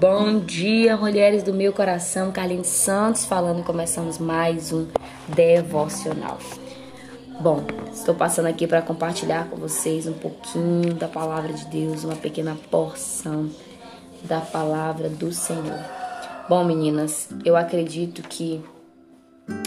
Bom dia, mulheres do meu coração. Carlinhos Santos falando. Começamos mais um devocional. Bom, estou passando aqui para compartilhar com vocês um pouquinho da palavra de Deus, uma pequena porção da palavra do Senhor. Bom, meninas, eu acredito que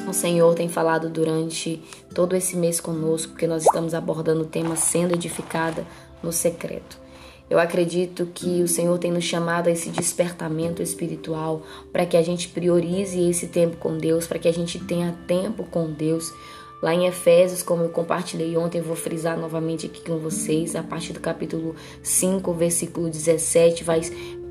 o Senhor tem falado durante todo esse mês conosco, porque nós estamos abordando o tema sendo edificada no secreto. Eu acredito que o Senhor tem nos chamado a esse despertamento espiritual para que a gente priorize esse tempo com Deus, para que a gente tenha tempo com Deus. Lá em Efésios, como eu compartilhei ontem, eu vou frisar novamente aqui com vocês, a partir do capítulo 5, versículo 17, vai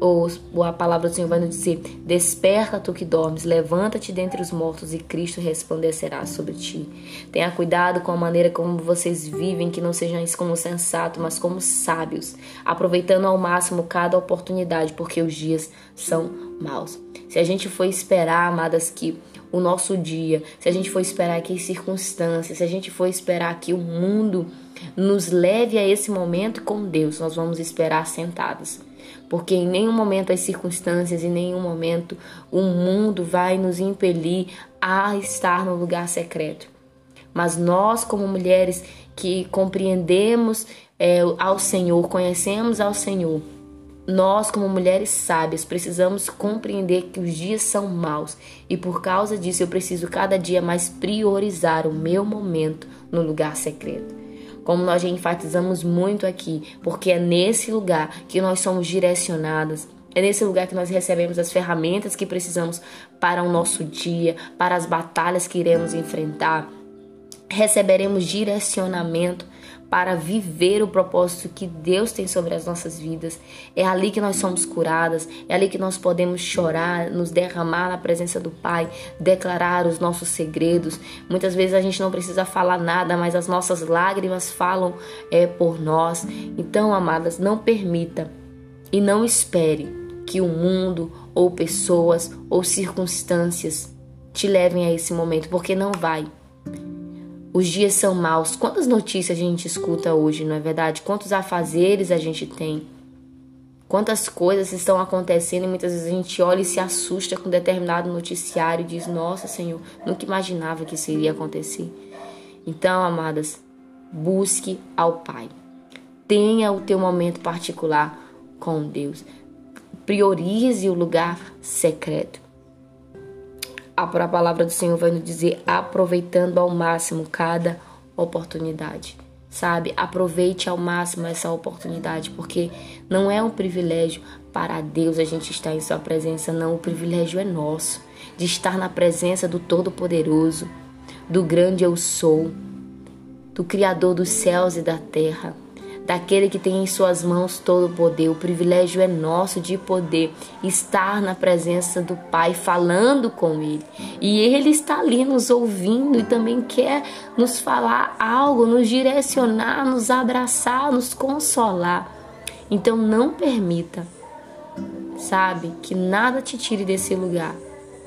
ou a palavra do Senhor vai nos dizer: Desperta tu que dormes, levanta-te dentre os mortos e Cristo resplandecerá sobre ti. Tenha cuidado com a maneira como vocês vivem, que não isso como sensato, mas como sábios, aproveitando ao máximo cada oportunidade, porque os dias são maus. Se a gente for esperar, amadas, que o nosso dia, se a gente for esperar que as circunstâncias, se a gente for esperar que o mundo nos leve a esse momento com Deus, nós vamos esperar sentados porque em nenhum momento as circunstâncias, em nenhum momento o mundo vai nos impelir a estar no lugar secreto. Mas nós, como mulheres que compreendemos é, ao Senhor, conhecemos ao Senhor, nós, como mulheres sábias, precisamos compreender que os dias são maus e por causa disso eu preciso cada dia mais priorizar o meu momento no lugar secreto como nós já enfatizamos muito aqui, porque é nesse lugar que nós somos direcionadas, é nesse lugar que nós recebemos as ferramentas que precisamos para o nosso dia, para as batalhas que iremos enfrentar. Receberemos direcionamento para viver o propósito que Deus tem sobre as nossas vidas. É ali que nós somos curadas, é ali que nós podemos chorar, nos derramar na presença do Pai, declarar os nossos segredos. Muitas vezes a gente não precisa falar nada, mas as nossas lágrimas falam é, por nós. Então, amadas, não permita e não espere que o mundo ou pessoas ou circunstâncias te levem a esse momento, porque não vai. Os dias são maus. Quantas notícias a gente escuta hoje, não é verdade? Quantos afazeres a gente tem? Quantas coisas estão acontecendo e muitas vezes a gente olha e se assusta com determinado noticiário e diz: Nossa, Senhor, nunca imaginava que isso iria acontecer. Então, amadas, busque ao Pai. Tenha o teu momento particular com Deus. Priorize o lugar secreto a palavra do Senhor vai nos dizer aproveitando ao máximo cada oportunidade. Sabe? Aproveite ao máximo essa oportunidade, porque não é um privilégio para Deus a gente estar em Sua presença, não. O privilégio é nosso de estar na presença do Todo-Poderoso, do grande Eu Sou, do Criador dos céus e da terra daquele que tem em suas mãos todo o poder. O privilégio é nosso de poder estar na presença do Pai, falando com Ele. E Ele está ali nos ouvindo e também quer nos falar algo, nos direcionar, nos abraçar, nos consolar. Então não permita, sabe, que nada te tire desse lugar.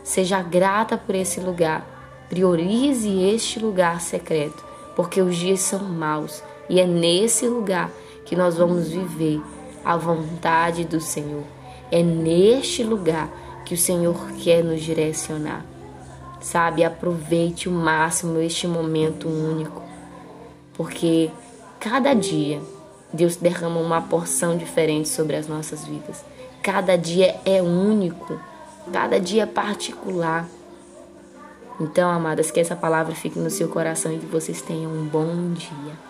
Seja grata por esse lugar. Priorize este lugar secreto, porque os dias são maus e é nesse lugar que nós vamos viver a vontade do Senhor. É neste lugar que o Senhor quer nos direcionar. Sabe, aproveite o máximo este momento único, porque cada dia Deus derrama uma porção diferente sobre as nossas vidas. Cada dia é único, cada dia é particular. Então, amadas, que essa palavra fique no seu coração e que vocês tenham um bom dia.